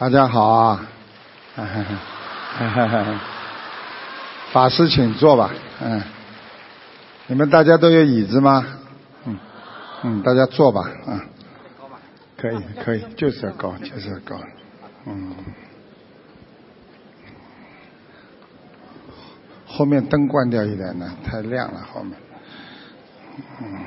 大家好啊！法师，请坐吧。嗯，你们大家都有椅子吗？嗯嗯，大家坐吧。嗯，可以可以，就是要高，就是要高。嗯，后面灯关掉一点呢，太亮了后面。嗯。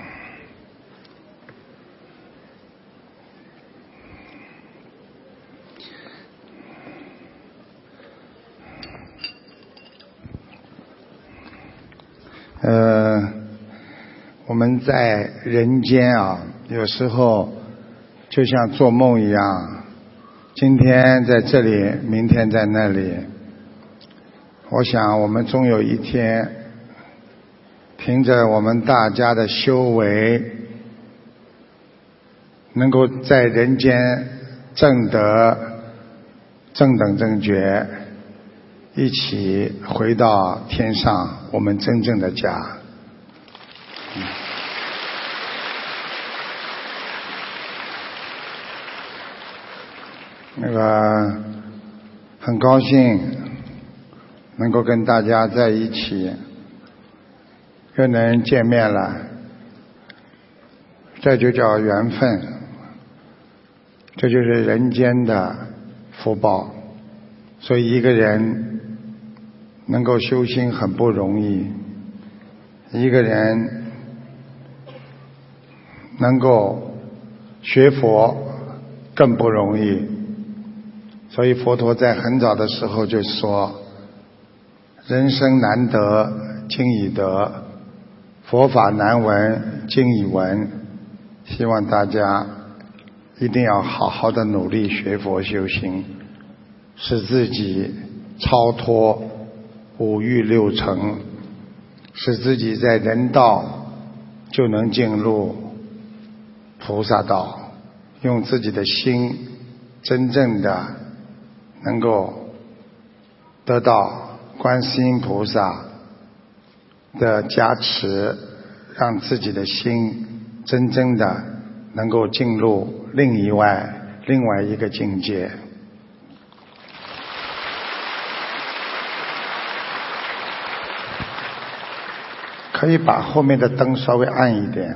呃，我们在人间啊，有时候就像做梦一样，今天在这里，明天在那里。我想，我们终有一天，凭着我们大家的修为，能够在人间正得正等正觉。一起回到天上，我们真正的家。那个很高兴能够跟大家在一起，又能见面了，这就叫缘分，这就是人间的福报。所以一个人。能够修心很不容易，一个人能够学佛更不容易，所以佛陀在很早的时候就说：“人生难得今已得，佛法难闻今已闻。”希望大家一定要好好的努力学佛修心，使自己超脱。五欲六尘，使自己在人道就能进入菩萨道，用自己的心真正的能够得到观世音菩萨的加持，让自己的心真正的能够进入另一外另外一个境界。可以把后面的灯稍微暗一点，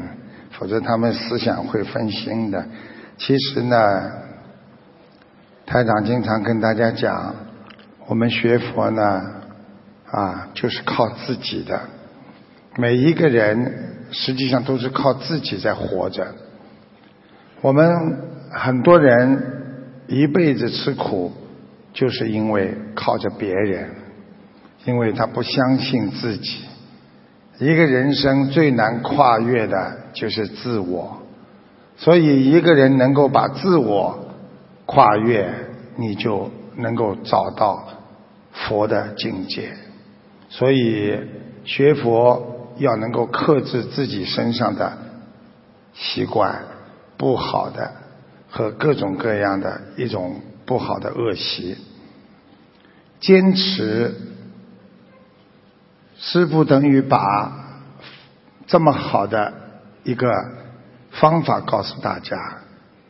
否则他们思想会分心的。其实呢，台长经常跟大家讲，我们学佛呢，啊，就是靠自己的。每一个人实际上都是靠自己在活着。我们很多人一辈子吃苦，就是因为靠着别人，因为他不相信自己。一个人生最难跨越的就是自我，所以一个人能够把自我跨越，你就能够找到佛的境界。所以学佛要能够克制自己身上的习惯不好的和各种各样的一种不好的恶习，坚持。师傅等于把这么好的一个方法告诉大家，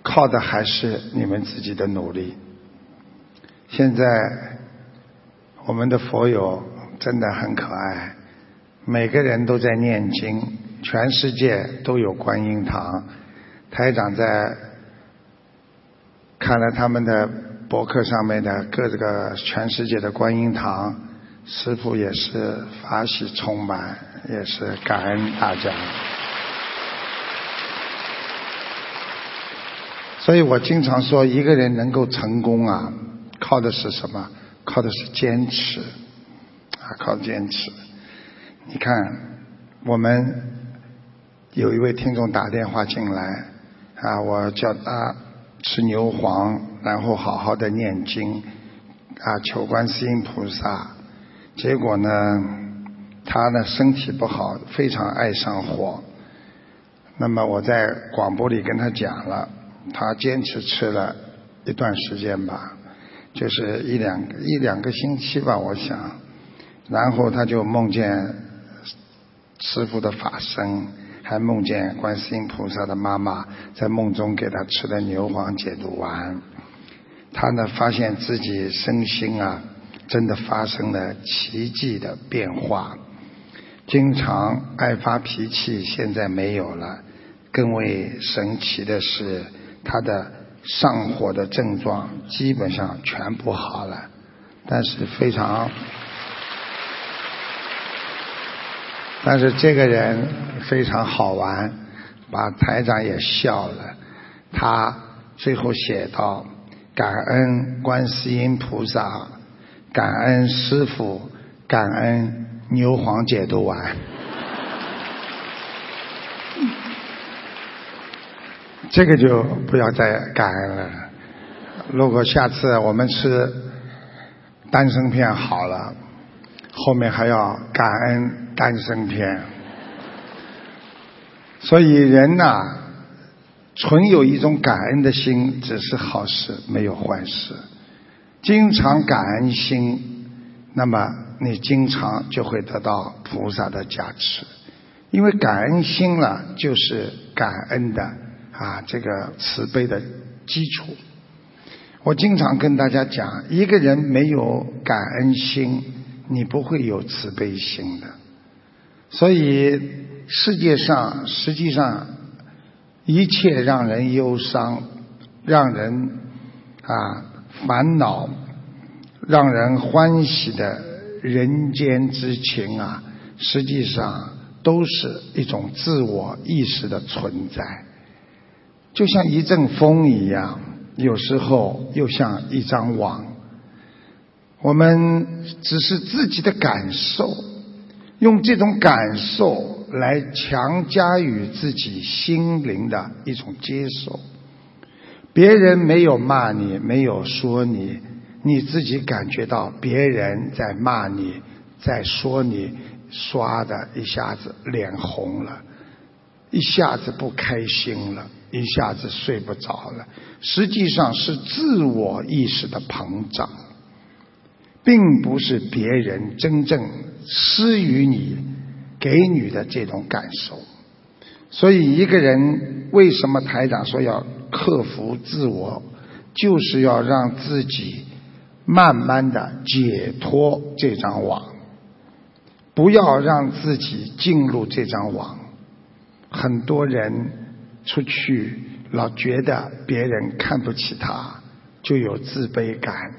靠的还是你们自己的努力。现在我们的佛友真的很可爱，每个人都在念经，全世界都有观音堂。台长在看了他们的博客上面的各个全世界的观音堂。师傅也是法喜充满，也是感恩大家。所以我经常说，一个人能够成功啊，靠的是什么？靠的是坚持，啊，靠坚持。你看，我们有一位听众打电话进来，啊，我叫他吃牛黄，然后好好的念经，啊，求观世音菩萨。结果呢，他呢身体不好，非常爱上火。那么我在广播里跟他讲了，他坚持吃了一段时间吧，就是一两一两个星期吧，我想。然后他就梦见师傅的法身，还梦见观世音菩萨的妈妈在梦中给他吃的牛黄解毒丸。他呢发现自己身心啊，真的发生了奇迹的变化，经常爱发脾气，现在没有了。更为神奇的是，他的上火的症状基本上全部好了，但是非常。但是这个人非常好玩，把台长也笑了。他最后写道：“感恩观世音菩萨，感恩师傅，感恩牛黄解毒丸。”这个就不要再感恩了。如果下次我们吃丹参片好了，后面还要感恩。丹参片，所以人呐，存有一种感恩的心，只是好事，没有坏事。经常感恩心，那么你经常就会得到菩萨的加持，因为感恩心了，就是感恩的啊，这个慈悲的基础。我经常跟大家讲，一个人没有感恩心，你不会有慈悲心的。所以，世界上实际上一切让人忧伤、让人啊烦恼、让人欢喜的人间之情啊，实际上都是一种自我意识的存在，就像一阵风一样，有时候又像一张网。我们只是自己的感受。用这种感受来强加于自己心灵的一种接受，别人没有骂你，没有说你，你自己感觉到别人在骂你，在说你，刷的一下子脸红了，一下子不开心了，一下子睡不着了，实际上是自我意识的膨胀，并不是别人真正。施予你给你的这种感受，所以一个人为什么台长说要克服自我，就是要让自己慢慢的解脱这张网，不要让自己进入这张网。很多人出去老觉得别人看不起他，就有自卑感。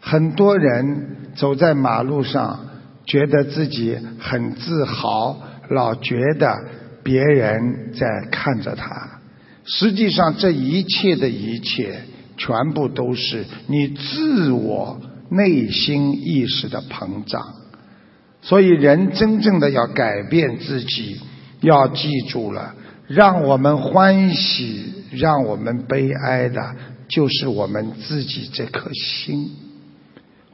很多人走在马路上。觉得自己很自豪，老觉得别人在看着他。实际上，这一切的一切，全部都是你自我内心意识的膨胀。所以，人真正的要改变自己，要记住了：让我们欢喜，让我们悲哀的，就是我们自己这颗心。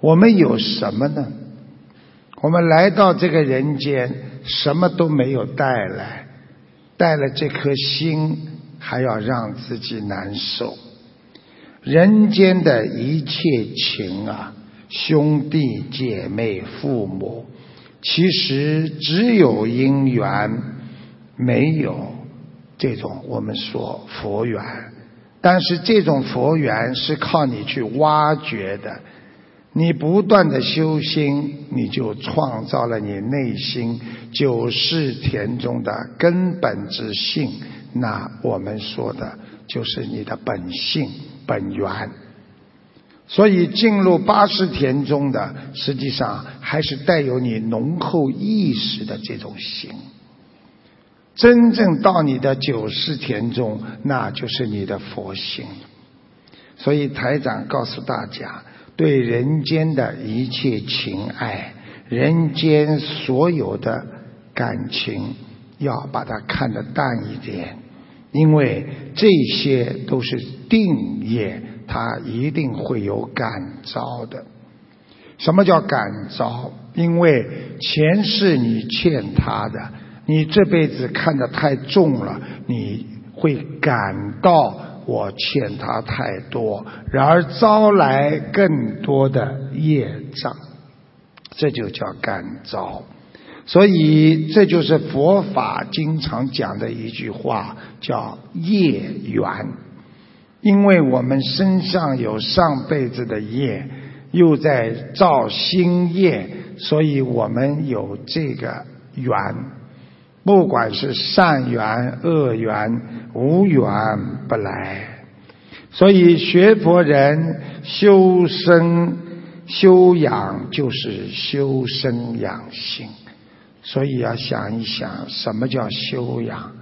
我们有什么呢？我们来到这个人间，什么都没有带来，带了这颗心，还要让自己难受。人间的一切情啊，兄弟姐妹、父母，其实只有因缘，没有这种我们说佛缘。但是这种佛缘是靠你去挖掘的。你不断的修心，你就创造了你内心九世田中的根本之性。那我们说的就是你的本性本源。所以进入八世田中的，实际上还是带有你浓厚意识的这种心。真正到你的九十田中，那就是你的佛性。所以台长告诉大家。对人间的一切情爱，人间所有的感情，要把它看得淡一点，因为这些都是定业，他一定会有感召的。什么叫感召？因为前世你欠他的，你这辈子看得太重了，你会感到。我欠他太多，然而招来更多的业障，这就叫感召。所以这就是佛法经常讲的一句话，叫业缘。因为我们身上有上辈子的业，又在造新业，所以我们有这个缘。不管是善缘、恶缘，无缘不来。所以学佛人修身修养，就是修身养性。所以要想一想，什么叫修养？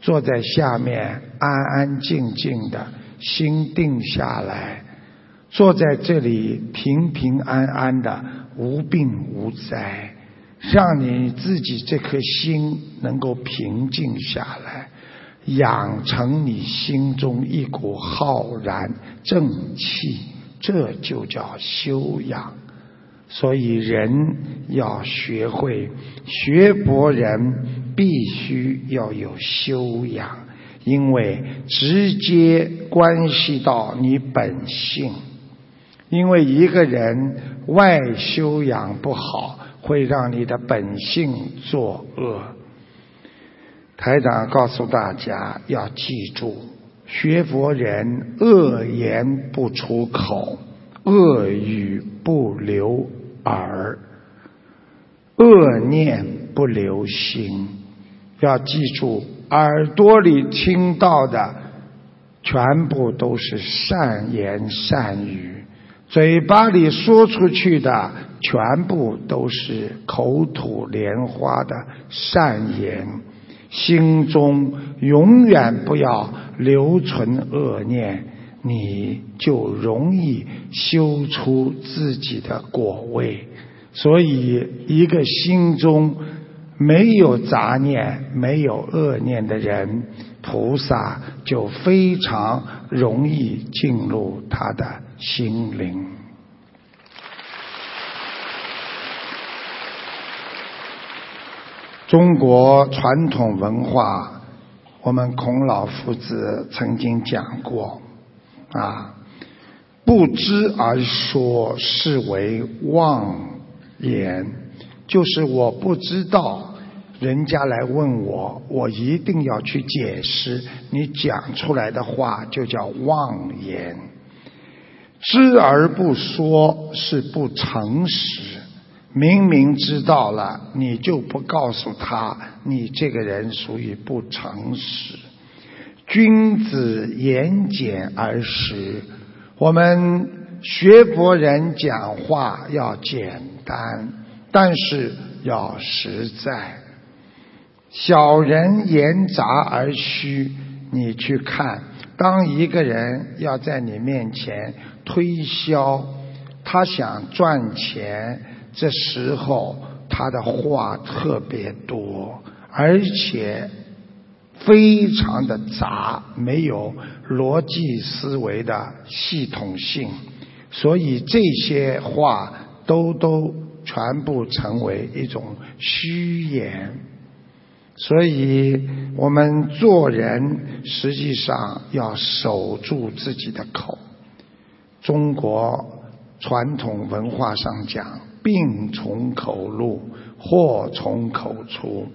坐在下面安安静静的，心定下来，坐在这里平平安安的，无病无灾。让你自己这颗心能够平静下来，养成你心中一股浩然正气，这就叫修养。所以人要学会学佛人必须要有修养，因为直接关系到你本性。因为一个人外修养不好。会让你的本性作恶。台长告诉大家要记住：学佛人恶言不出口，恶语不留耳，恶念不留心。要记住，耳朵里听到的全部都是善言善语，嘴巴里说出去的。全部都是口吐莲花的善言，心中永远不要留存恶念，你就容易修出自己的果位。所以，一个心中没有杂念、没有恶念的人，菩萨就非常容易进入他的心灵。中国传统文化，我们孔老夫子曾经讲过，啊，不知而说是为妄言，就是我不知道，人家来问我，我一定要去解释，你讲出来的话就叫妄言。知而不说是不诚实。明明知道了，你就不告诉他，你这个人属于不诚实。君子言简而实，我们学佛人讲话要简单，但是要实在。小人言杂而虚，你去看，当一个人要在你面前推销，他想赚钱。这时候他的话特别多，而且非常的杂，没有逻辑思维的系统性，所以这些话都都全部成为一种虚言。所以我们做人实际上要守住自己的口。中国传统文化上讲。病从口入，祸从口出。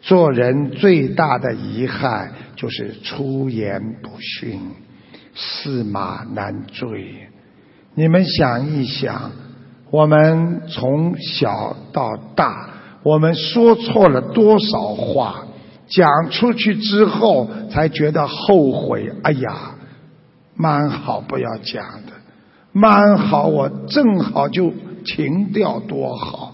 做人最大的遗憾就是出言不逊，驷马难追。你们想一想，我们从小到大，我们说错了多少话？讲出去之后才觉得后悔。哎呀，蛮好，不要讲的，蛮好，我正好就。停掉多好，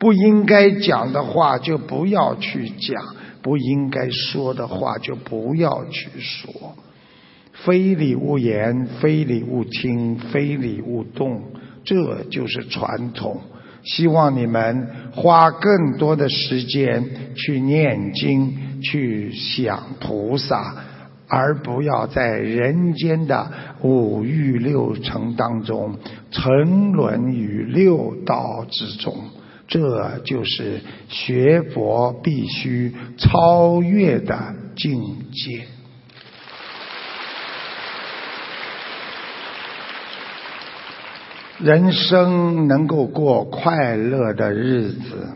不应该讲的话就不要去讲，不应该说的话就不要去说。非礼勿言，非礼勿听，非礼勿动，这就是传统。希望你们花更多的时间去念经，去想菩萨。而不要在人间的五欲六尘当中沉沦于六道之中，这就是学佛必须超越的境界。人生能够过快乐的日子，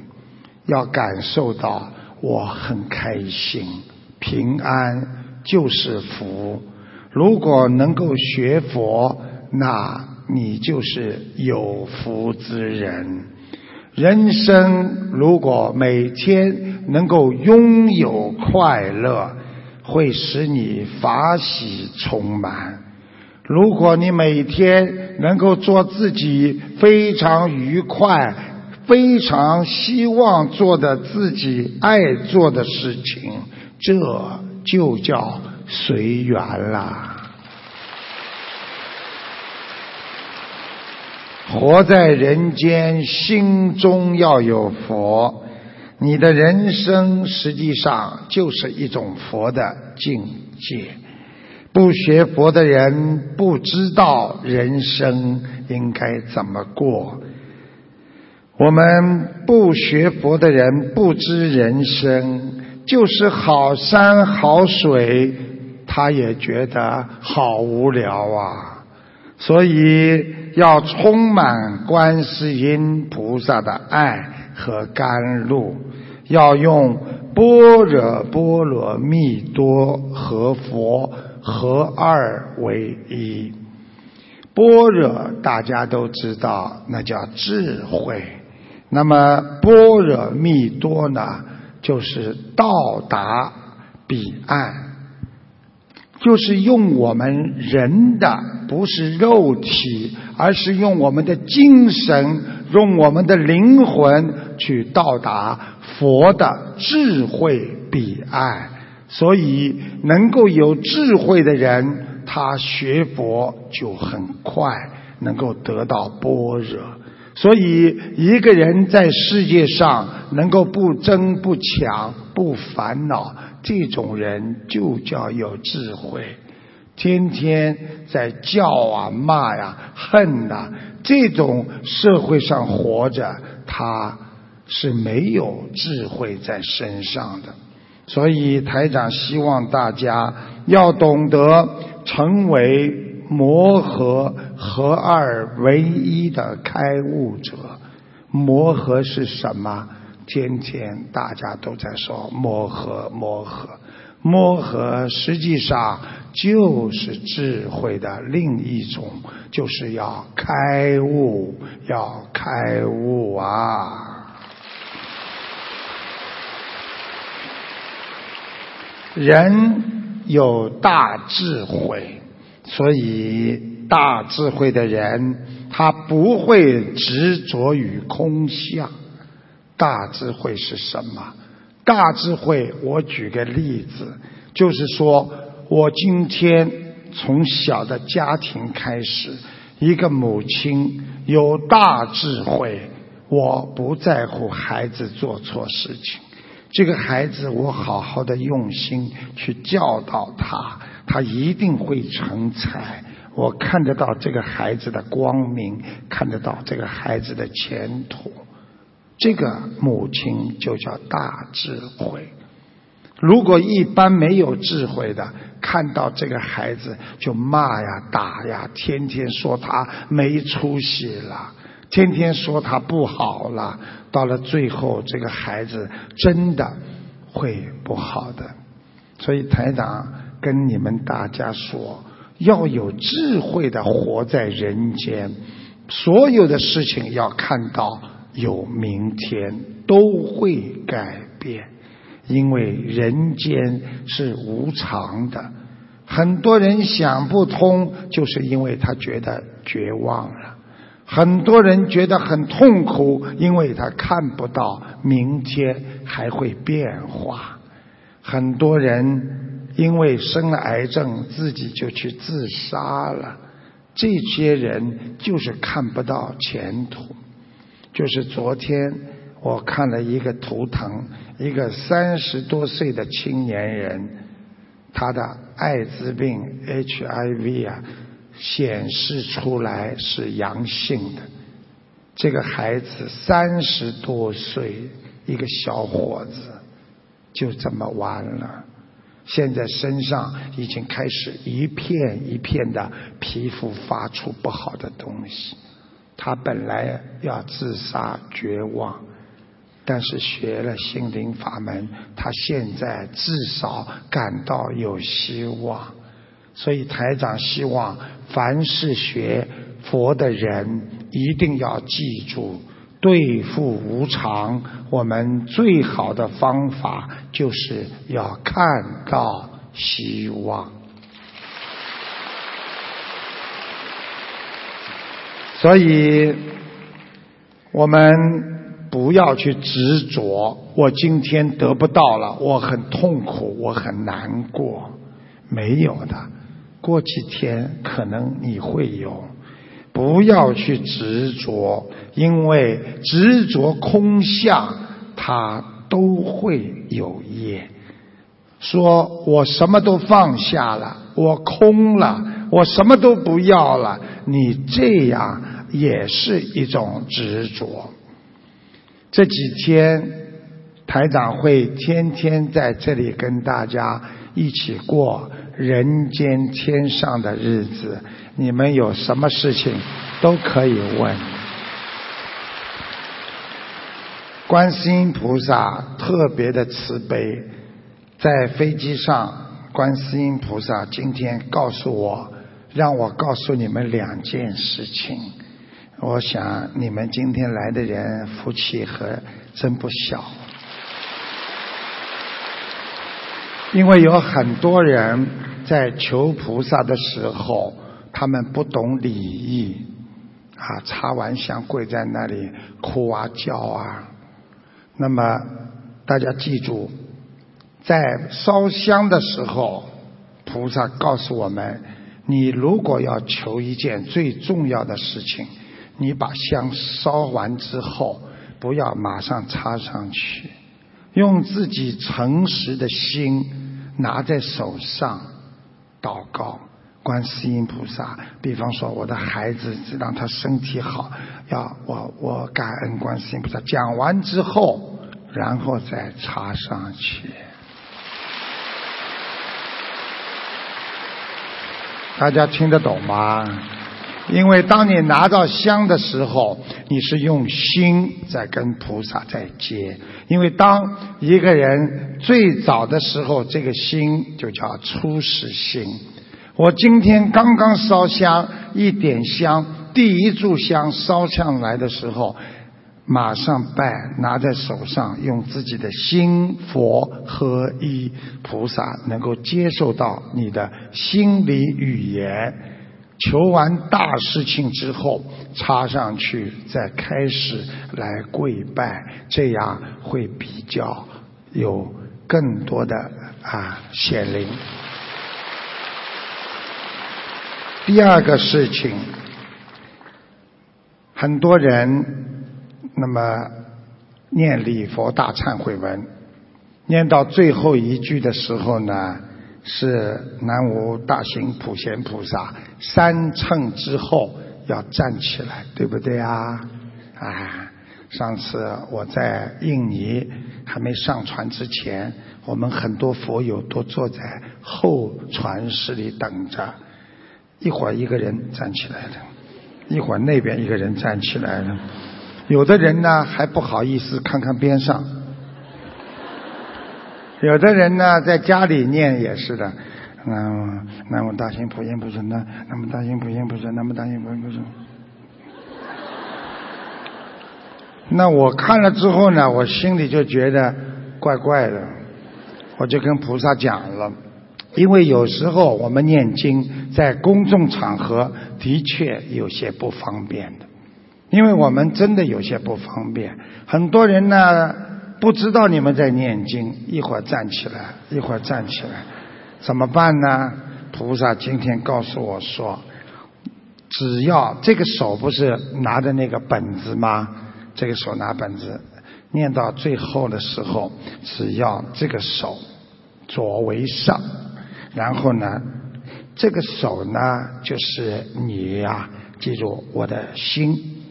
要感受到我很开心、平安。就是福，如果能够学佛，那你就是有福之人。人生如果每天能够拥有快乐，会使你法喜充满。如果你每天能够做自己非常愉快、非常希望做的自己爱做的事情，这就叫随缘啦。活在人间，心中要有佛，你的人生实际上就是一种佛的境界。不学佛的人不知道人生应该怎么过。我们不学佛的人不知人生就是好山好水，他也觉得好无聊啊。所以。要充满观世音菩萨的爱和甘露，要用般若波罗蜜多和佛合二为一。般若大家都知道，那叫智慧。那么般若蜜多呢，就是到达彼岸。就是用我们人的，不是肉体，而是用我们的精神，用我们的灵魂去到达佛的智慧彼岸。所以，能够有智慧的人，他学佛就很快能够得到般若。所以，一个人在世界上能够不争不抢不烦恼。这种人就叫有智慧，天天在叫啊骂呀恨呐，这种社会上活着，他是没有智慧在身上的。所以台长希望大家要懂得成为磨合合二为一的开悟者。磨合是什么？天天大家都在说磨合，磨合，磨合，实际上就是智慧的另一种，就是要开悟，要开悟啊！人有大智慧，所以大智慧的人，他不会执着于空相。大智慧是什么？大智慧，我举个例子，就是说我今天从小的家庭开始，一个母亲有大智慧，我不在乎孩子做错事情，这个孩子我好好的用心去教导他，他一定会成才。我看得到这个孩子的光明，看得到这个孩子的前途。这个母亲就叫大智慧。如果一般没有智慧的，看到这个孩子就骂呀、打呀，天天说他没出息了，天天说他不好了，到了最后，这个孩子真的会不好的。所以台长跟你们大家说，要有智慧的活在人间，所有的事情要看到。有明天都会改变，因为人间是无常的。很多人想不通，就是因为他觉得绝望了；很多人觉得很痛苦，因为他看不到明天还会变化。很多人因为生了癌症，自己就去自杀了。这些人就是看不到前途。就是昨天我看了一个图腾，一个三十多岁的青年人，他的艾滋病 HIV 啊显示出来是阳性的。这个孩子三十多岁，一个小伙子，就这么完了。现在身上已经开始一片一片的皮肤发出不好的东西。他本来要自杀绝望，但是学了心灵法门，他现在至少感到有希望。所以台长希望凡是学佛的人一定要记住，对付无常，我们最好的方法就是要看到希望。所以，我们不要去执着。我今天得不到了，我很痛苦，我很难过。没有的，过几天可能你会有。不要去执着，因为执着空相，它都会有业。说我什么都放下了，我空了，我什么都不要了，你这样也是一种执着。这几天台长会天天在这里跟大家一起过人间天上的日子，你们有什么事情都可以问。观世音菩萨特别的慈悲。在飞机上，观世音菩萨今天告诉我，让我告诉你们两件事情。我想你们今天来的人福气和真不小，因为有很多人在求菩萨的时候，他们不懂礼仪，啊，插完香跪在那里哭啊叫啊。那么大家记住。在烧香的时候，菩萨告诉我们：你如果要求一件最重要的事情，你把香烧完之后，不要马上插上去，用自己诚实的心拿在手上祷告，观世音菩萨。比方说，我的孩子让他身体好，要我我感恩观世音菩萨。讲完之后，然后再插上去。大家听得懂吗？因为当你拿到香的时候，你是用心在跟菩萨在接。因为当一个人最早的时候，这个心就叫初始心。我今天刚刚烧香，一点香，第一炷香烧上来的时候。马上拜，拿在手上，用自己的心佛合一，菩萨能够接受到你的心理语言。求完大事情之后，插上去，再开始来跪拜，这样会比较有更多的啊显灵。第二个事情，很多人。那么念礼佛大忏悔文，念到最后一句的时候呢，是南无大行普贤菩萨三乘之后要站起来，对不对啊？啊，上次我在印尼还没上船之前，我们很多佛友都坐在后船室里等着，一会儿一个人站起来了，一会儿那边一个人站起来了。有的人呢还不好意思看看边上，有的人呢在家里念也是的，南南无大行普贤菩萨，南南无大行普贤菩萨，南无大行普贤菩萨。那我看了之后呢，我心里就觉得怪怪的，我就跟菩萨讲了，因为有时候我们念经在公众场合的确有些不方便的。因为我们真的有些不方便，很多人呢不知道你们在念经，一会儿站起来，一会儿站起来，怎么办呢？菩萨今天告诉我说，只要这个手不是拿着那个本子吗？这个手拿本子，念到最后的时候，只要这个手左为上，然后呢，这个手呢就是你呀，记住我的心。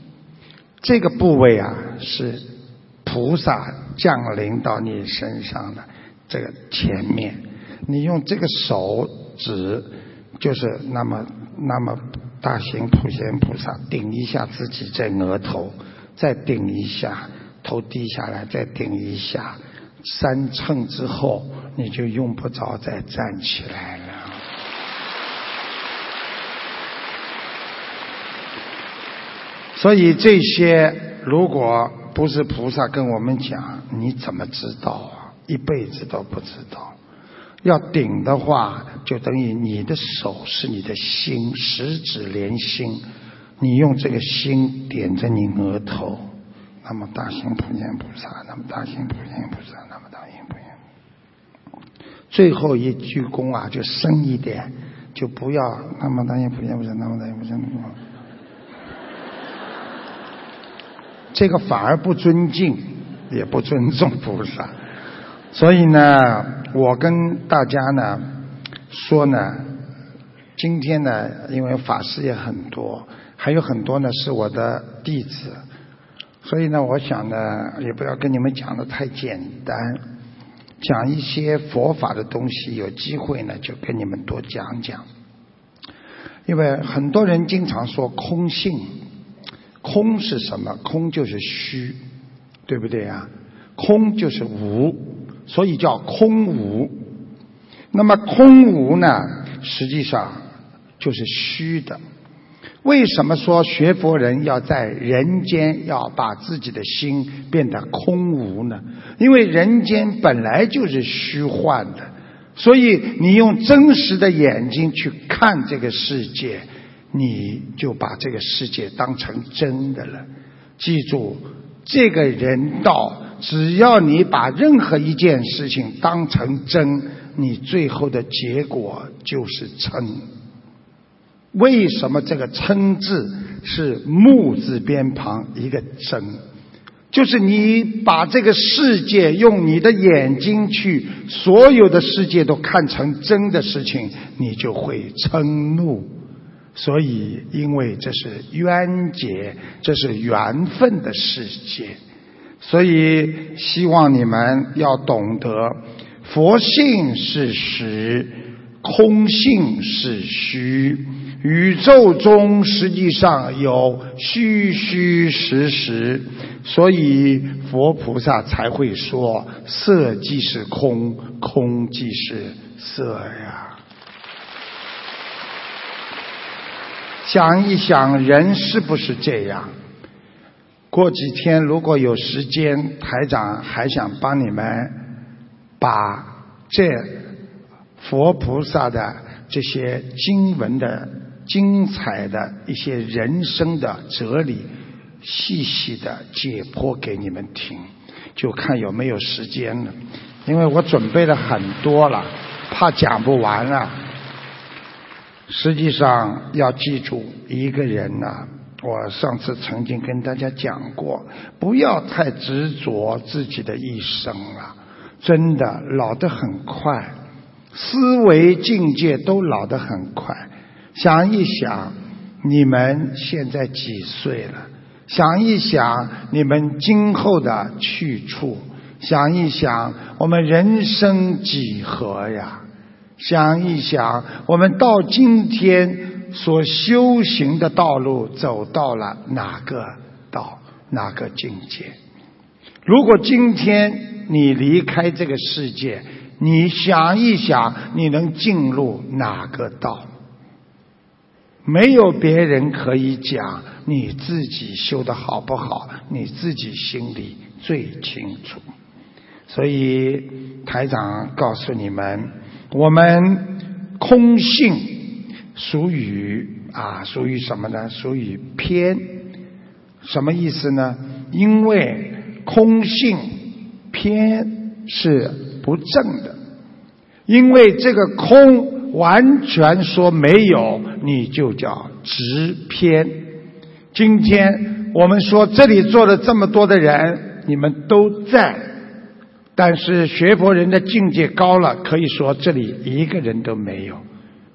这个部位啊，是菩萨降临到你身上的这个前面你用这个手指就是那么那么大型普贤菩萨顶一下自己在额头再顶一下头低下来再顶一下三寸之后你就用不着再站起来了。所以这些如果不是菩萨跟我们讲，你怎么知道啊？一辈子都不知道。要顶的话，就等于你的手是你的心，十指连心，你用这个心点着你额头，那么大心普贤菩萨，那么大心普贤菩萨，那么大心普贤。最后一鞠躬啊，就深一点，就不要那么大心普贤菩萨，那么大心普贤菩萨。这个反而不尊敬，也不尊重菩萨。所以呢，我跟大家呢说呢，今天呢，因为法师也很多，还有很多呢是我的弟子，所以呢，我想呢，也不要跟你们讲的太简单，讲一些佛法的东西，有机会呢就跟你们多讲讲。因为很多人经常说空性，空是什么？空就是虚，对不对呀？空就是无。所以叫空无，那么空无呢？实际上就是虚的。为什么说学佛人要在人间要把自己的心变得空无呢？因为人间本来就是虚幻的，所以你用真实的眼睛去看这个世界，你就把这个世界当成真的了。记住，这个人道。只要你把任何一件事情当成真，你最后的结果就是嗔。为什么这个嗔字是木字边旁一个真？就是你把这个世界用你的眼睛去，所有的世界都看成真的事情，你就会嗔怒。所以，因为这是冤结，这是缘分的世界。所以，希望你们要懂得，佛性是实，空性是虚。宇宙中实际上有虚虚实实，所以佛菩萨才会说：色即是空，空即是色呀。想一想，人是不是这样？过几天如果有时间，台长还想帮你们把这佛菩萨的这些经文的精彩的一些人生的哲理，细细的解剖给你们听，就看有没有时间了。因为我准备了很多了，怕讲不完了。实际上要记住，一个人呐。我上次曾经跟大家讲过，不要太执着自己的一生了，真的老得很快，思维境界都老得很快。想一想，你们现在几岁了？想一想你们今后的去处，想一想我们人生几何呀？想一想我们到今天。所修行的道路走到了哪个道哪个境界？如果今天你离开这个世界，你想一想，你能进入哪个道？没有别人可以讲，你自己修的好不好，你自己心里最清楚。所以台长告诉你们，我们空性。属于啊，属于什么呢？属于偏，什么意思呢？因为空性偏是不正的，因为这个空完全说没有，你就叫直偏。今天我们说这里坐了这么多的人，你们都在，但是学佛人的境界高了，可以说这里一个人都没有。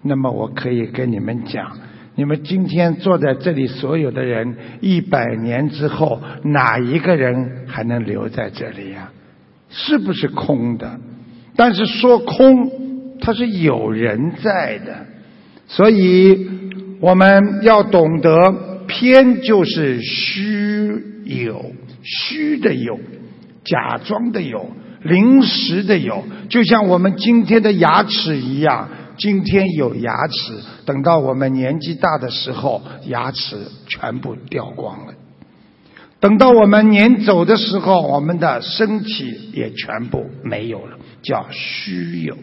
那么我可以跟你们讲，你们今天坐在这里所有的人，一百年之后，哪一个人还能留在这里呀？是不是空的？但是说空，它是有人在的，所以我们要懂得，偏就是虚有，虚的有，假装的有，临时的有，就像我们今天的牙齿一样。今天有牙齿，等到我们年纪大的时候，牙齿全部掉光了。等到我们年走的时候，我们的身体也全部没有了，叫虚有。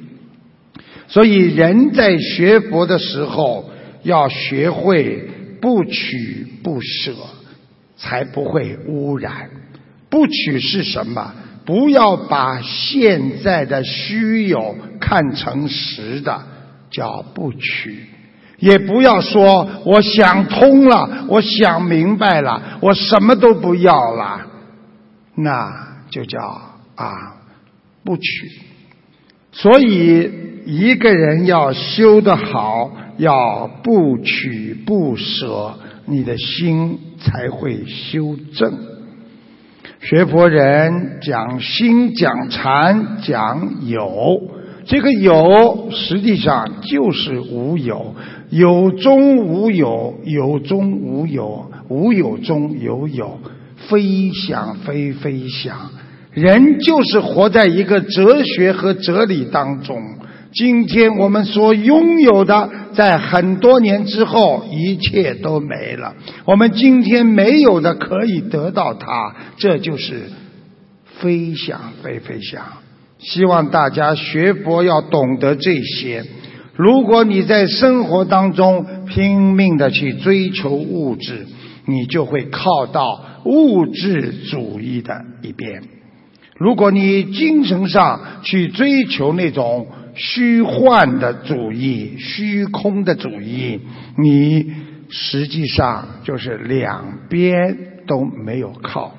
所以人在学佛的时候，要学会不取不舍，才不会污染。不取是什么？不要把现在的虚有看成实的，叫不取。也不要说我想通了，我想明白了，我什么都不要了，那就叫啊不取。所以一个人要修得好，要不取不舍，你的心才会修正。学佛人讲心，讲禅，讲有。这个有实际上就是无有，有中无有，有中无有，无有中有有，非想非非想。人就是活在一个哲学和哲理当中。今天我们所拥有的，在很多年之后，一切都没了。我们今天没有的，可以得到它，这就是飞翔，飞飞翔。希望大家学佛要懂得这些。如果你在生活当中拼命的去追求物质，你就会靠到物质主义的一边；如果你精神上去追求那种虚幻的主义、虚空的主义，你实际上就是两边都没有靠。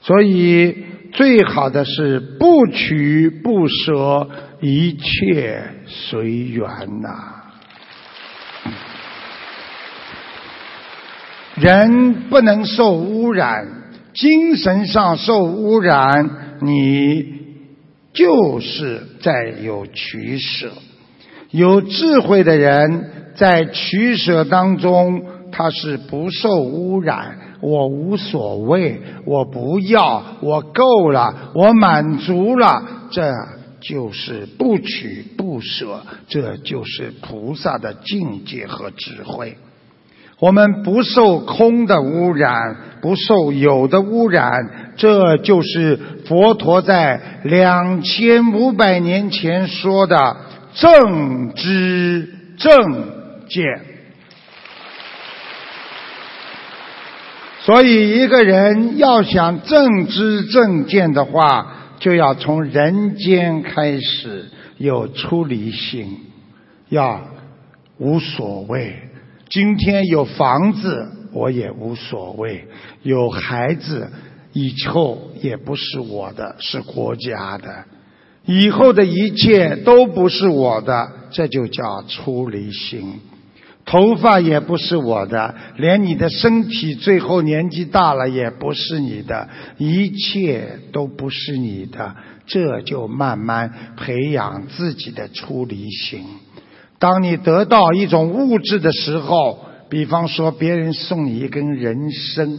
所以。最好的是不取不舍，一切随缘呐。人不能受污染，精神上受污染，你就是在有取舍。有智慧的人在取舍当中，他是不受污染。我无所谓，我不要，我够了，我满足了，这就是不取不舍，这就是菩萨的境界和智慧。我们不受空的污染，不受有的污染，这就是佛陀在两千五百年前说的正知正见。所以，一个人要想正知正见的话，就要从人间开始有出离心，要无所谓。今天有房子，我也无所谓；有孩子，以后也不是我的，是国家的。以后的一切都不是我的，这就叫出离心。头发也不是我的，连你的身体最后年纪大了也不是你的，一切都不是你的，这就慢慢培养自己的出离心。当你得到一种物质的时候，比方说别人送你一根人参，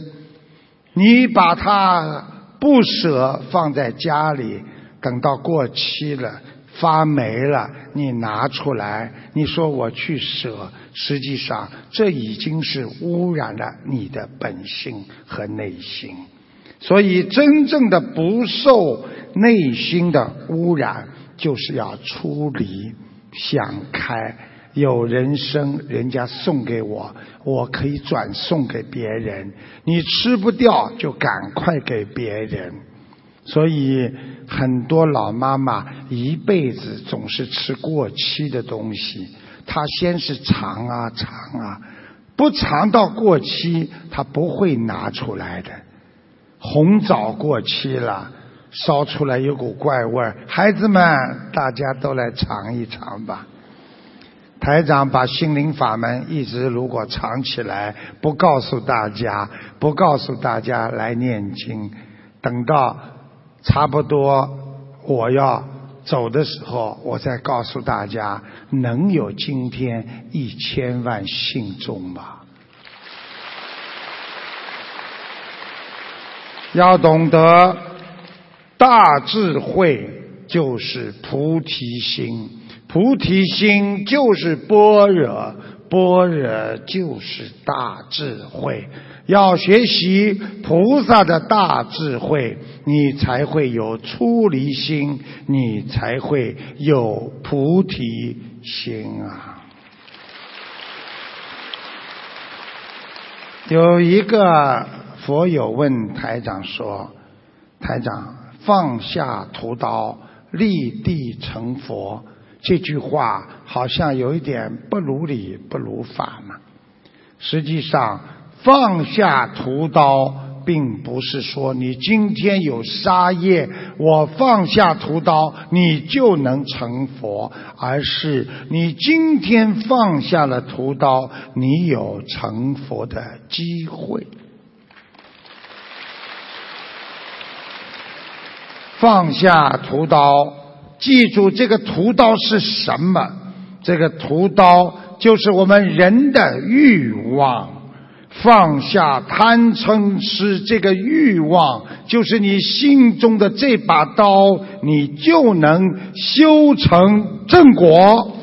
你把它不舍放在家里，等到过期了。发霉了，你拿出来，你说我去舍，实际上这已经是污染了你的本性和内心。所以，真正的不受内心的污染，就是要出离、想开。有人生，人家送给我，我可以转送给别人。你吃不掉，就赶快给别人。所以，很多老妈妈一辈子总是吃过期的东西。她先是尝啊尝啊，不尝到过期，她不会拿出来的。红枣过期了，烧出来有股怪味儿。孩子们，大家都来尝一尝吧。台长把心灵法门一直如果藏起来，不告诉大家，不告诉大家来念经，等到。差不多，我要走的时候，我再告诉大家，能有今天一千万信众吗？要懂得，大智慧就是菩提心。菩提心就是般若，般若就是大智慧。要学习菩萨的大智慧，你才会有出离心，你才会有菩提心啊！有一个佛友问台长说：“台长，放下屠刀，立地成佛，这句话好像有一点不如理不如法嘛。实际上。”放下屠刀，并不是说你今天有杀业，我放下屠刀，你就能成佛，而是你今天放下了屠刀，你有成佛的机会。放下屠刀，记住这个屠刀是什么？这个屠刀就是我们人的欲望。放下贪嗔痴这个欲望，就是你心中的这把刀，你就能修成正果。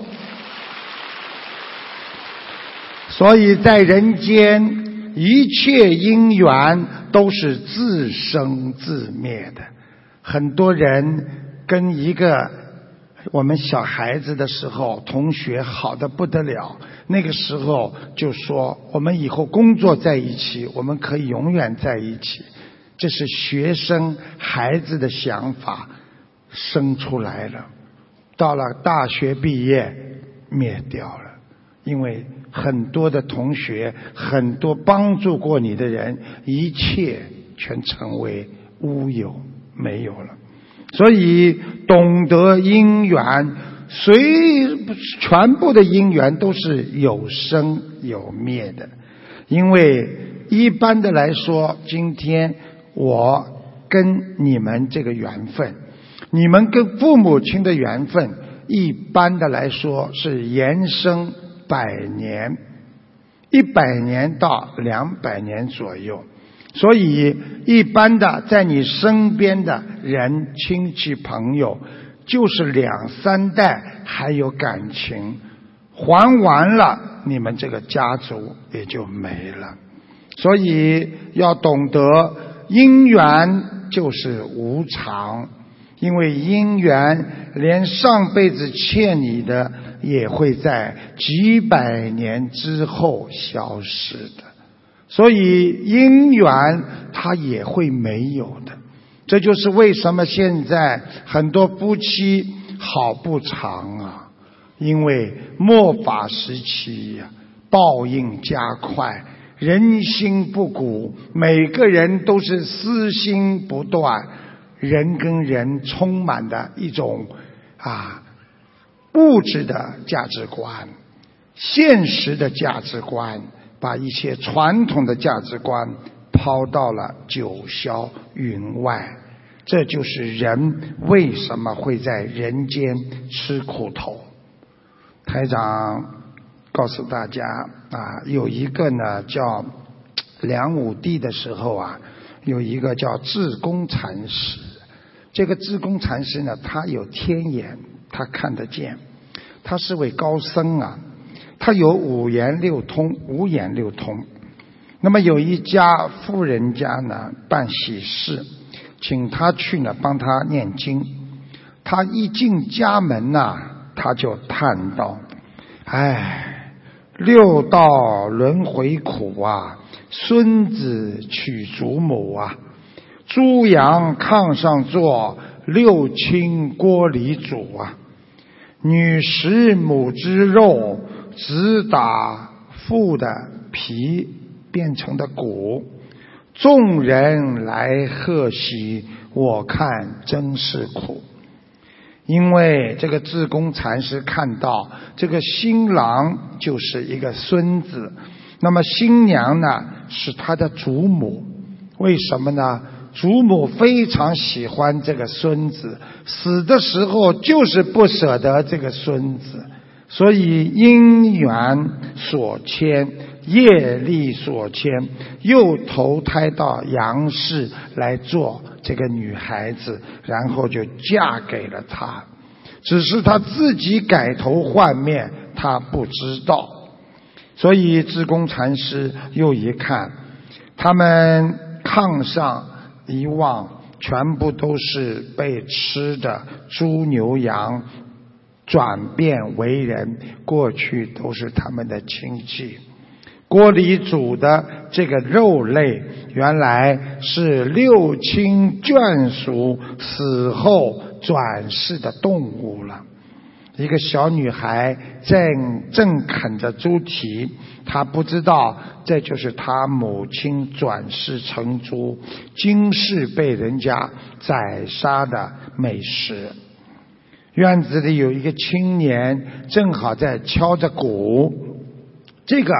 所以在人间，一切因缘都是自生自灭的。很多人跟一个。我们小孩子的时候，同学好的不得了。那个时候就说，我们以后工作在一起，我们可以永远在一起。这是学生孩子的想法生出来了。到了大学毕业，灭掉了。因为很多的同学，很多帮助过你的人，一切全成为乌有，没有了。所以，懂得因缘，随全部的因缘都是有生有灭的。因为一般的来说，今天我跟你们这个缘分，你们跟父母亲的缘分，一般的来说是延伸百年，一百年到两百年左右。所以，一般的在你身边的人、亲戚、朋友，就是两三代还有感情，还完了，你们这个家族也就没了。所以要懂得姻缘就是无常，因为姻缘连上辈子欠你的，也会在几百年之后消失的。所以姻缘它也会没有的，这就是为什么现在很多夫妻好不长啊，因为末法时期呀，报应加快，人心不古，每个人都是私心不断，人跟人充满的一种啊物质的价值观，现实的价值观。把一些传统的价值观抛到了九霄云外，这就是人为什么会在人间吃苦头。台长告诉大家啊，有一个呢叫梁武帝的时候啊，有一个叫智公禅师。这个智公禅师呢，他有天眼，他看得见，他是位高僧啊。他有五言六通，五眼六通。那么有一家富人家呢办喜事，请他去呢帮他念经。他一进家门呐，他就叹道：“唉，六道轮回苦啊，孙子娶祖母啊，猪羊炕上坐，六亲锅里煮啊，女食母之肉。”只打父的皮变成的骨，众人来贺喜，我看真是苦。因为这个智公禅师看到这个新郎就是一个孙子，那么新娘呢是他的祖母，为什么呢？祖母非常喜欢这个孙子，死的时候就是不舍得这个孙子。所以因缘所牵，业力所牵，又投胎到阳世来做这个女孩子，然后就嫁给了他。只是他自己改头换面，他不知道。所以智公禅师又一看，他们炕上一望，全部都是被吃的猪牛羊转变为人，过去都是他们的亲戚。锅里煮的这个肉类，原来是六亲眷属死后转世的动物了。一个小女孩正正啃着猪蹄，她不知道这就是她母亲转世成猪，今世被人家宰杀的美食。院子里有一个青年，正好在敲着鼓，这个。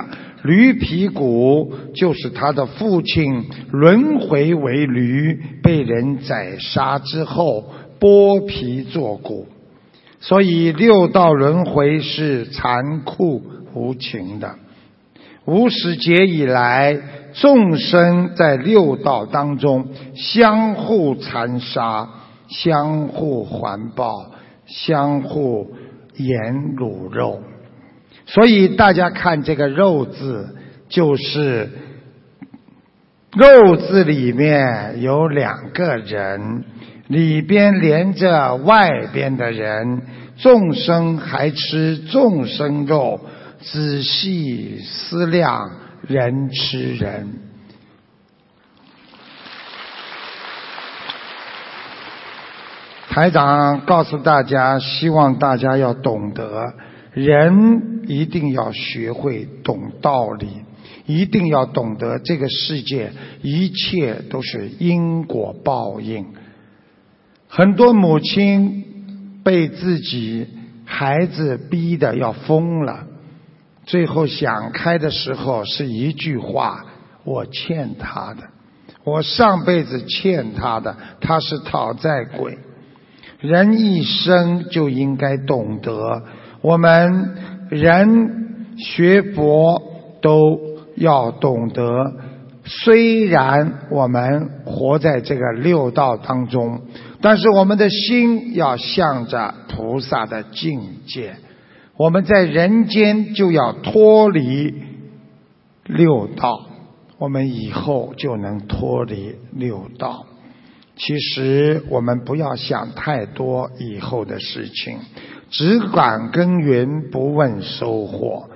驴皮鼓就是他的父亲轮回为驴，被人宰杀之后剥皮做鼓，所以六道轮回是残酷无情的。无始劫以来，众生在六道当中相互残杀、相互环抱、相互演卤肉。所以大家看这个“肉”字，就是肉字里面有两个人，里边连着外边的人。众生还吃众生肉，仔细思量，人吃人。台长告诉大家，希望大家要懂得。人一定要学会懂道理，一定要懂得这个世界一切都是因果报应。很多母亲被自己孩子逼得要疯了，最后想开的时候是一句话：“我欠他的，我上辈子欠他的，他是讨债鬼。”人一生就应该懂得。我们人学佛都要懂得，虽然我们活在这个六道当中，但是我们的心要向着菩萨的境界。我们在人间就要脱离六道，我们以后就能脱离六道。其实我们不要想太多以后的事情。只管耕耘，不问收获。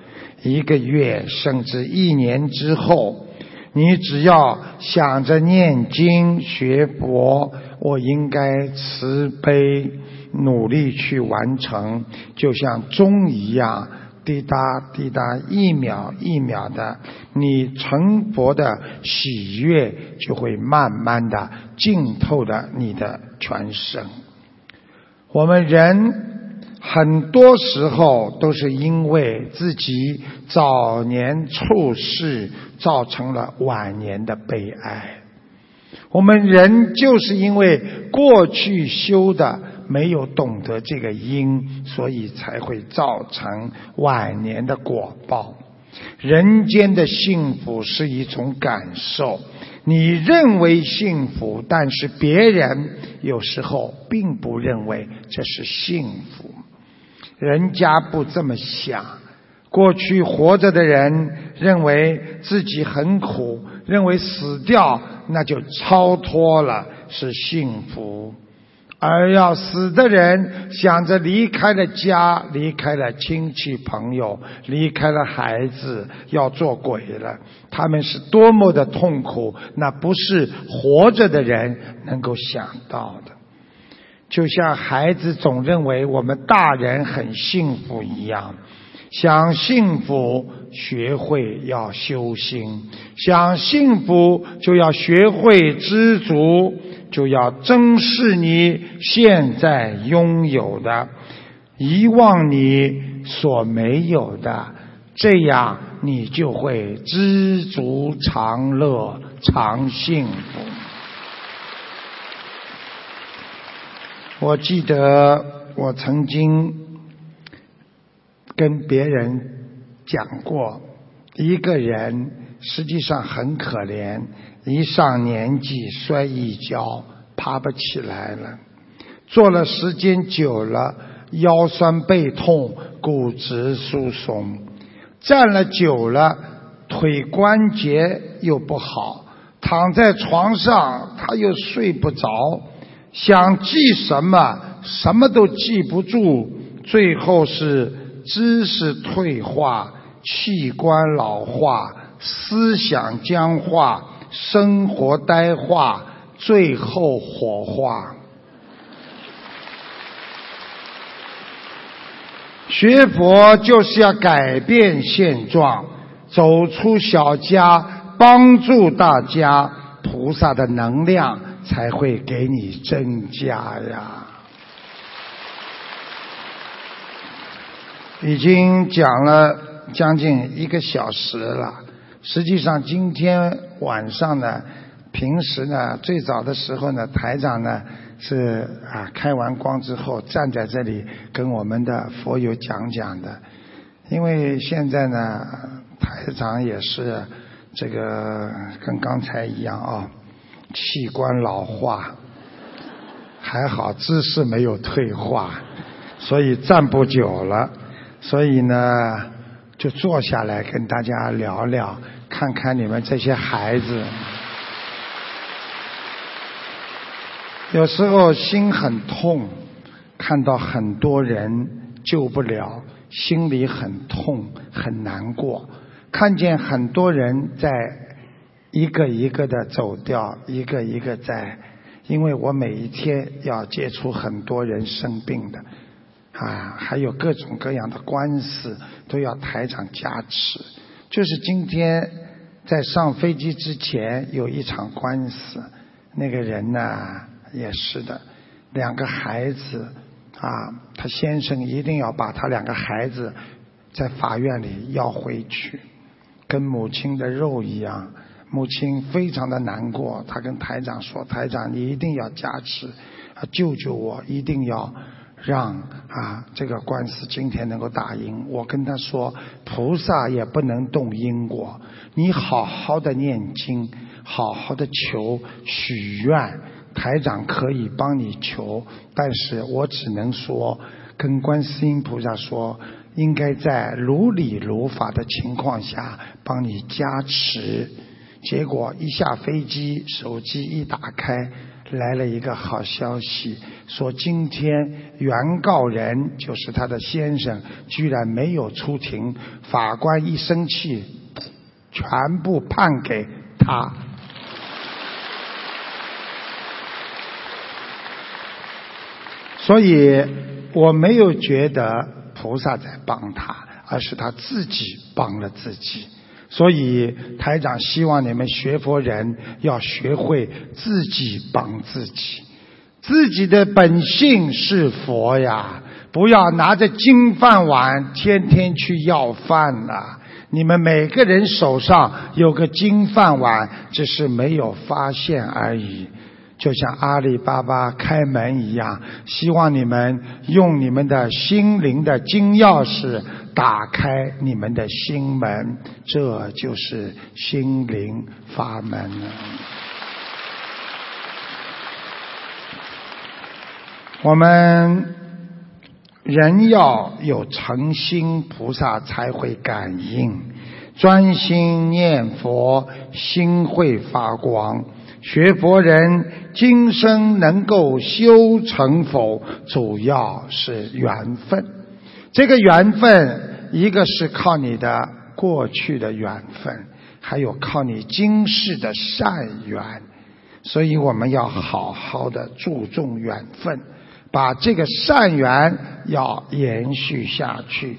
一个月甚至一年之后，你只要想着念经学佛，我应该慈悲努力去完成，就像钟一样，滴答滴答，一秒一秒的，你成佛的喜悦就会慢慢的浸透了你的全身。我们人。很多时候都是因为自己早年处事造成了晚年的悲哀。我们人就是因为过去修的没有懂得这个因，所以才会造成晚年的果报。人间的幸福是一种感受，你认为幸福，但是别人有时候并不认为这是幸福。人家不这么想，过去活着的人认为自己很苦，认为死掉那就超脱了，是幸福；而要死的人想着离开了家，离开了亲戚朋友，离开了孩子，要做鬼了，他们是多么的痛苦，那不是活着的人能够想到的。就像孩子总认为我们大人很幸福一样，想幸福学会要修心，想幸福就要学会知足，就要珍视你现在拥有的，遗忘你所没有的，这样你就会知足常乐，常幸福。我记得我曾经跟别人讲过，一个人实际上很可怜，一上年纪摔一跤，爬不起来了。坐了时间久了，腰酸背痛、骨质疏松，站了久了腿关节又不好，躺在床上他又睡不着，想记什么什么都记不住，最后是知识退化、器官老化、思想僵化、生活呆化，最后火化。学佛就是要改变现状，走出小家，帮助大家，菩萨的能量才会给你增加呀。已经讲了将近一个小时了，实际上今天晚上呢，平时呢，最早的时候呢，台长呢。是啊，开完光之后站在这里跟我们的佛友讲讲的，因为现在呢，台长也是这个跟刚才一样啊，器官老化，还好姿势没有退化，所以站不久了，所以呢就坐下来跟大家聊聊，看看你们这些孩子。有时候心很痛，看到很多人救不了，心里很痛很难过。看见很多人在一个一个的走掉，一个一个在，因为我每一天要接触很多人生病的，啊，还有各种各样的官司都要台长加持。就是今天在上飞机之前有一场官司，那个人呢？也是的，两个孩子啊，他先生一定要把他两个孩子在法院里要回去，跟母亲的肉一样。母亲非常的难过，他跟台长说：“台长，你一定要加持，啊，救救我，一定要让啊这个官司今天能够打赢。”我跟他说：“菩萨也不能动因果，你好好的念经，好好的求许愿。”台长可以帮你求，但是我只能说，跟观世音菩萨说，应该在如理如法的情况下帮你加持。结果一下飞机，手机一打开，来了一个好消息，说今天原告人就是他的先生，居然没有出庭，法官一生气，全部判给他。所以我没有觉得菩萨在帮他，而是他自己帮了自己。所以台长希望你们学佛人要学会自己帮自己，自己的本性是佛呀，不要拿着金饭碗天天去要饭呐。你们每个人手上有个金饭碗，只是没有发现而已。就像阿里巴巴开门一样，希望你们用你们的心灵的金钥匙打开你们的心门，这就是心灵法门。我们人要有诚心，菩萨才会感应，专心念佛，心会发光。学佛人今生能够修成否，主要是缘分。这个缘分，一个是靠你的过去的缘分，还有靠你今世的善缘。所以我们要好好的注重缘分，把这个善缘要延续下去。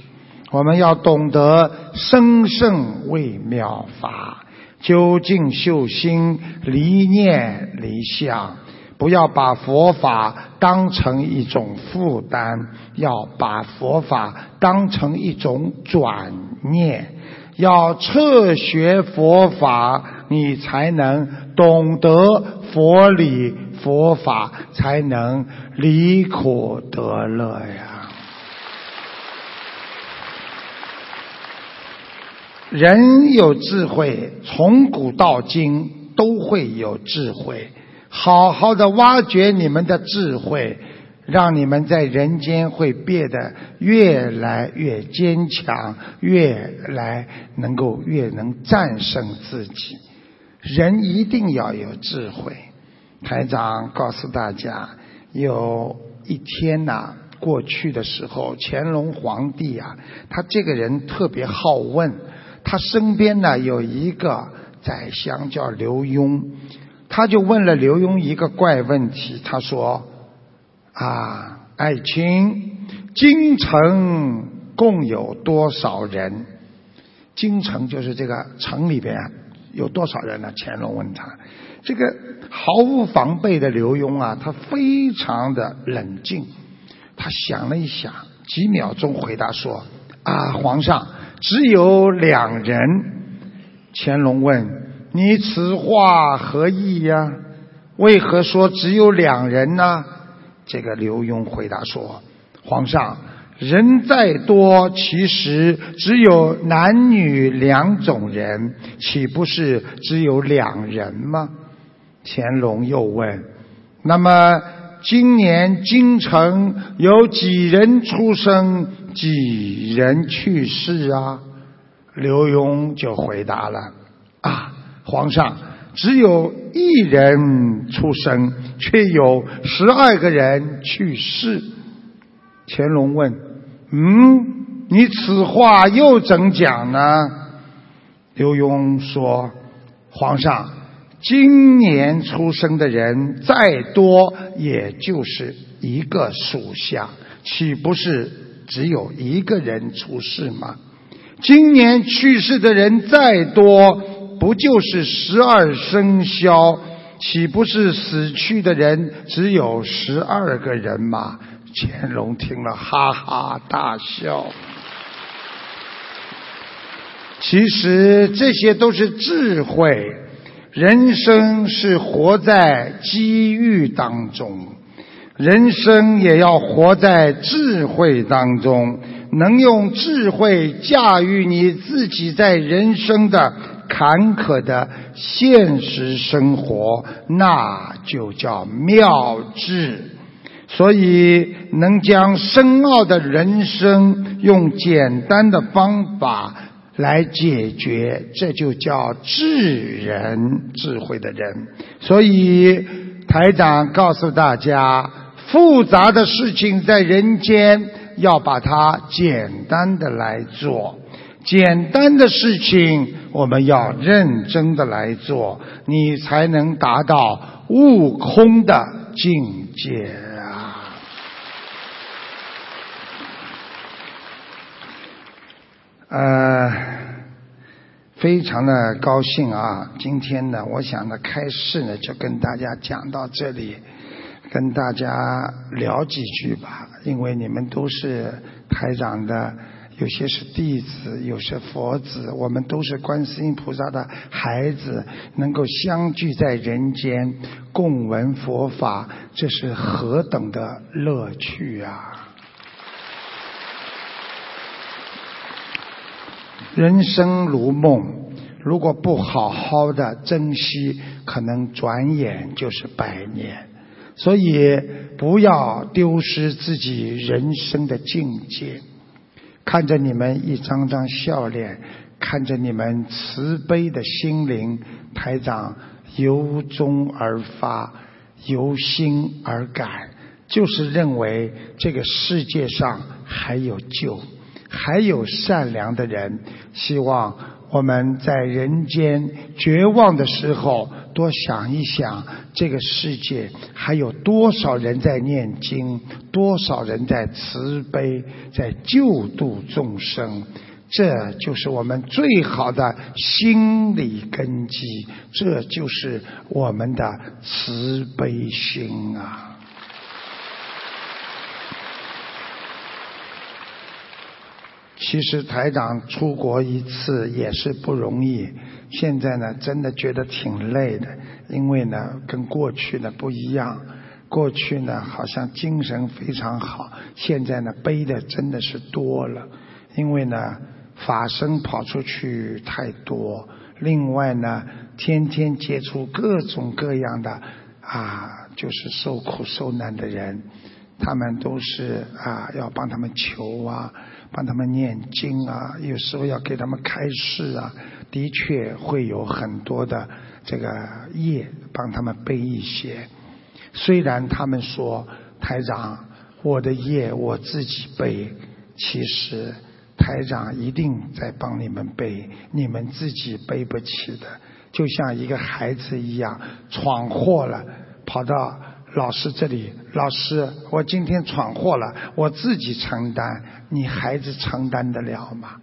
我们要懂得生胜为妙法。究竟修心，离念离相，不要把佛法当成一种负担，要把佛法当成一种转念。要彻学佛法，你才能懂得佛理佛法，才能离苦得乐呀。人有智慧，从古到今都会有智慧。好好的挖掘你们的智慧，让你们在人间会变得越来越坚强，越来能够越能战胜自己。人一定要有智慧。台长告诉大家，有一天呐，过去的时候，乾隆皇帝啊，他这个人特别好问，他身边呢有一个宰相叫刘墉，他就问了刘墉一个怪问题，他说。啊，爱卿，京城共有多少人？京城就是这个城里边有多少人呢？乾隆问他，这个毫无防备的刘墉啊，他非常的冷静，他想了一想，几秒钟回答说：啊，皇上只有两人。乾隆问：你此话何意呀？为何说只有两人呢？这个刘墉回答说：“皇上，人再多，其实只有男女两种人，岂不是只有两人吗？”乾隆又问：“那么今年京城有几人出生，几人去世啊？”刘墉就回答了：“啊，皇上。”只有一人出生，却有十二个人去世。乾隆问：“嗯，你此话又怎讲呢？”刘墉说：“皇上，今年出生的人再多，也就是一个属相，岂不是只有一个人出世吗？今年去世的人再多。”不就是十二生肖，岂不是死去的人只有十二个人吗？乾隆听了哈哈大笑。其实这些都是智慧，人生是活在机遇当中，人生也要活在智慧当中，能用智慧驾驭你自己在人生的。坎坷的现实生活，那就叫妙智。所以，能将深奥的人生用简单的方法来解决，这就叫智人，智慧的人。所以，台长告诉大家，复杂的事情在人间，要把它简单的来做。简单的事情，我们要认真的来做，你才能达到悟空的境界啊！呃，非常的高兴啊！今天呢，我想呢，开示呢，就跟大家讲到这里，跟大家聊几句吧，因为你们都是台长的。有些是弟子，有些佛子，我们都是观世音菩萨的孩子，能够相聚在人间，共闻佛法，这是何等的乐趣啊！人生如梦，如果不好好的珍惜，可能转眼就是百年。所以，不要丢失自己人生的境界。看着你们一张张笑脸，看着你们慈悲的心灵，台长由衷而发，由心而感，就是认为这个世界上还有救，还有善良的人，希望我们在人间绝望的时候。多想一想，这个世界还有多少人在念经，多少人在慈悲，在救度众生，这就是我们最好的心理根基，这就是我们的慈悲心啊！其实台长出国一次也是不容易。现在呢，真的觉得挺累的，因为呢，跟过去呢不一样。过去呢，好像精神非常好，现在呢，背的真的是多了。因为呢，法身跑出去太多，另外呢，天天接触各种各样的啊，就是受苦受难的人。他们都是啊，要帮他们求啊，帮他们念经啊，有时候要给他们开示啊，的确会有很多的这个业帮他们背一些。虽然他们说台长，我的业我自己背，其实台长一定在帮你们背，你们自己背不起的。就像一个孩子一样，闯祸了，跑到老师这里，老师，我今天闯祸了，我自己承担，你孩子承担得了吗？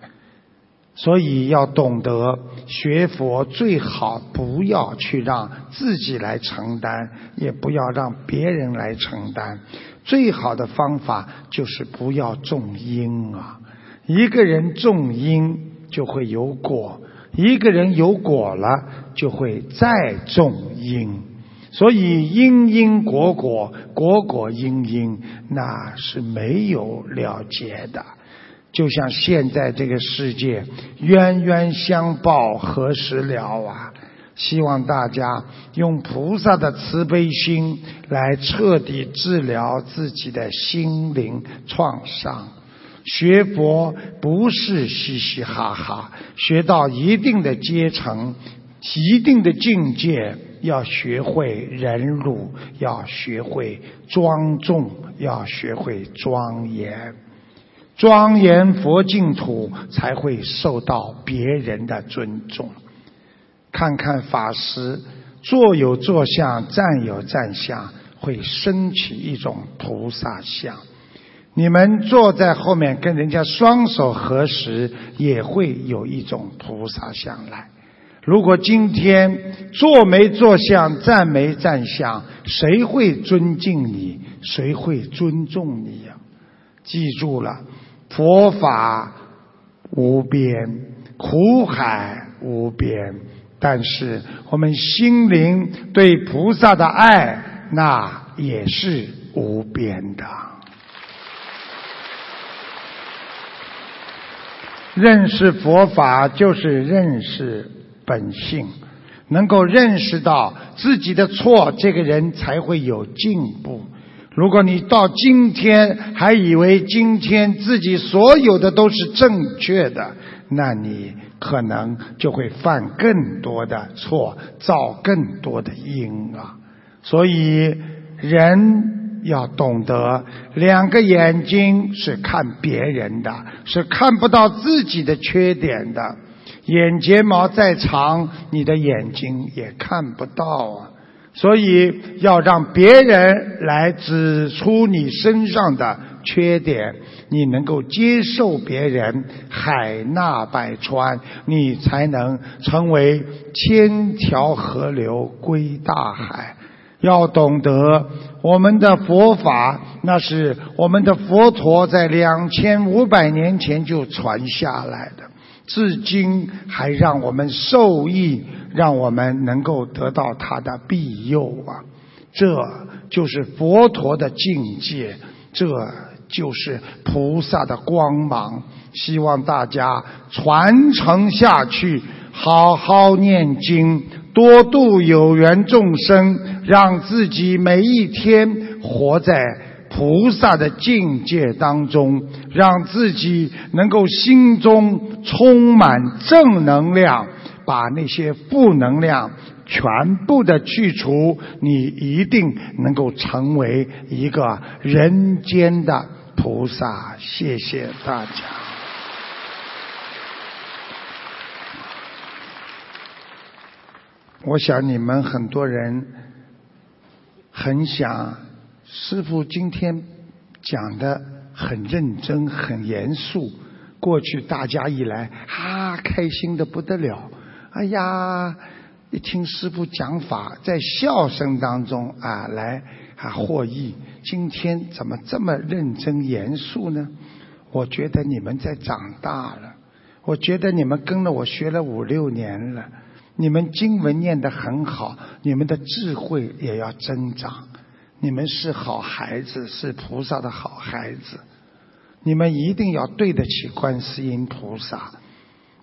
所以要懂得学佛，最好不要去让自己来承担，也不要让别人来承担。最好的方法就是不要种因啊！一个人种因就会有果。一个人有果了，就会再种因，所以因因果果，果果因因，那是没有了结的。就像现在这个世界，冤冤相报何时了啊？希望大家用菩萨的慈悲心来彻底治疗自己的心灵创伤。学佛不是嘻嘻哈哈，学到一定的阶层、一定的境界，要学会忍辱，要学会庄重，要学会庄严。庄严佛净土，才会受到别人的尊重。看看法师坐有坐相，站有站相，会升起一种菩萨相。你们坐在后面跟人家双手合十，也会有一种菩萨相来。如果今天坐没坐相，站没站相，谁会尊敬你？谁会尊重你呀？记住了，佛法无边，苦海无边，但是我们心灵对菩萨的爱，那也是无边的。认识佛法就是认识本性，能够认识到自己的错，这个人才会有进步。如果你到今天还以为今天自己所有的都是正确的，那你可能就会犯更多的错，造更多的因啊！所以人。要懂得，两个眼睛是看别人的，是看不到自己的缺点的。眼睫毛再长，你的眼睛也看不到啊。所以要让别人来指出你身上的缺点，你能够接受别人，海纳百川，你才能成为千条河流归大海。要懂得，我们的佛法那是我们的佛陀在两千五百年前就传下来的，至今还让我们受益，让我们能够得到他的庇佑啊！这就是佛陀的境界，这就是菩萨的光芒。希望大家传承下去，好好念经。多度有缘众生，让自己每一天活在菩萨的境界当中，让自己能够心中充满正能量，把那些负能量全部的去除，你一定能够成为一个人间的菩萨。谢谢大家。我想你们很多人很想师傅今天讲的很认真、很严肃。过去大家一来啊，开心的不得了。哎呀，一听师傅讲法，在笑声当中啊来啊获益。今天怎么这么认真严肃呢？我觉得你们在长大了。我觉得你们跟了我学了五六年了。你们经文念得很好，你们的智慧也要增长。你们是好孩子，是菩萨的好孩子。你们一定要对得起观世音菩萨。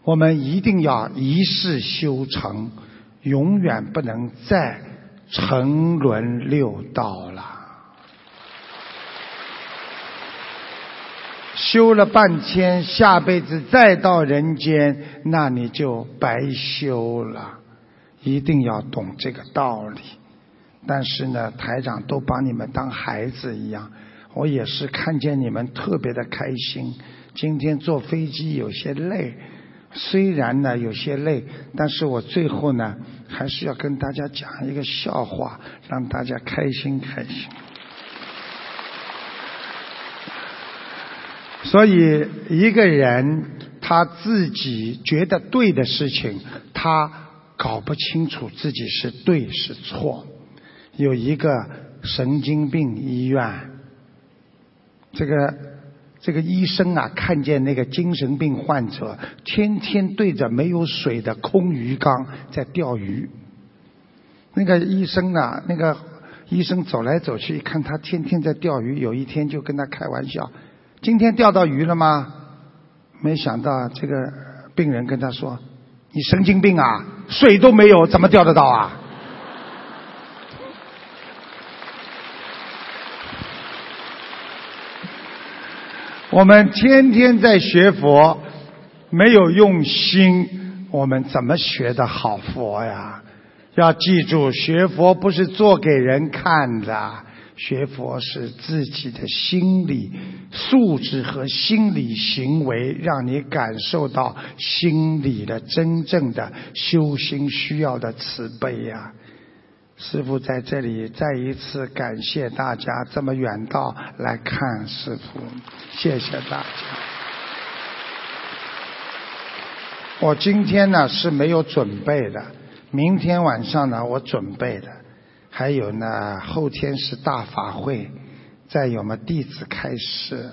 我们一定要一世修成，永远不能再沉沦六道了。修了半天，下辈子再到人间，那你就白修了。一定要懂这个道理。但是呢，台长都把你们当孩子一样，我也是看见你们特别的开心。今天坐飞机有些累，虽然呢有些累，但是我最后呢还是要跟大家讲一个笑话，让大家开心开心。所以一个人他自己觉得对的事情，他搞不清楚自己是对是错。有一个神经病医院，这个这个医生啊，看见那个精神病患者天天对着没有水的空鱼缸在钓鱼。那个医生啊，那个医生走来走去，一看他天天在钓鱼，有一天就跟他开玩笑。今天钓到鱼了吗？没想到这个病人跟他说：“你神经病啊，水都没有，怎么钓得到啊？”我们天天在学佛，没有用心，我们怎么学的好佛呀？要记住，学佛不是做给人看的。学佛是自己的心理素质和心理行为，让你感受到心理的真正的修心需要的慈悲呀！师父在这里再一次感谢大家这么远道来看师父，谢谢大家。我今天呢是没有准备的，明天晚上呢我准备的。还有呢，后天是大法会，再有么弟子开示，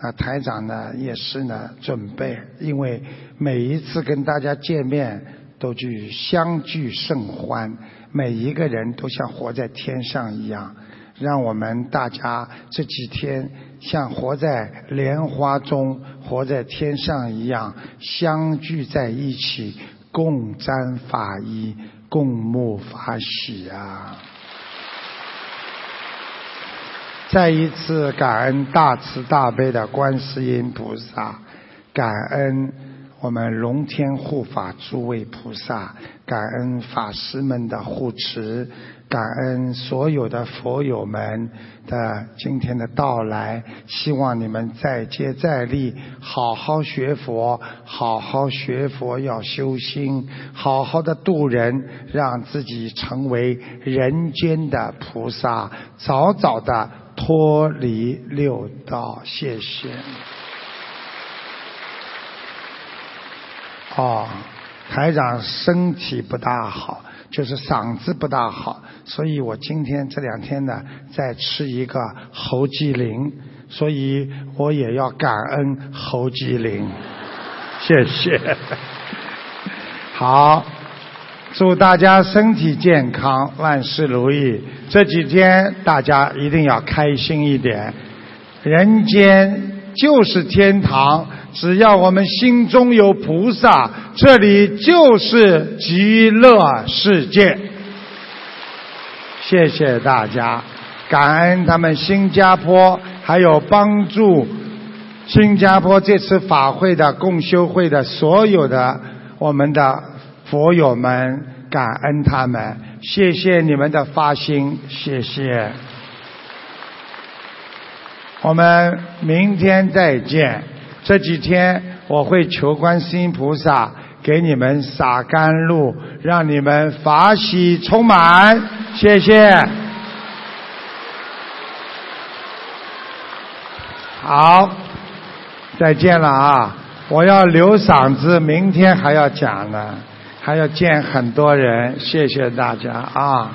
啊台长呢也是呢准备，因为每一次跟大家见面都去相聚甚欢，每一个人都像活在天上一样，让我们大家这几天像活在莲花中，活在天上一样，相聚在一起，共沾法衣，共沐法喜啊！再一次感恩大慈大悲的观世音菩萨，感恩我们龙天护法诸位菩萨，感恩法师们的护持，感恩所有的佛友们的今天的到来。希望你们再接再厉，好好学佛，好好学佛要修心，好好的度人，让自己成为人间的菩萨，早早的。脱离六道，谢谢。哦，台长身体不大好，就是嗓子不大好，所以我今天这两天呢在吃一个猴鸡灵，所以我也要感恩猴鸡灵，谢谢。好。祝大家身体健康，万事如意。这几天大家一定要开心一点。人间就是天堂，只要我们心中有菩萨，这里就是极乐世界。谢谢大家，感恩他们新加坡，还有帮助新加坡这次法会的共修会的所有的我们的。佛友们，感恩他们，谢谢你们的发心，谢谢。我们明天再见。这几天我会求观世音菩萨给你们洒甘露，让你们法喜充满。谢谢。好，再见了啊！我要留嗓子，明天还要讲呢。还要见很多人，谢谢大家啊。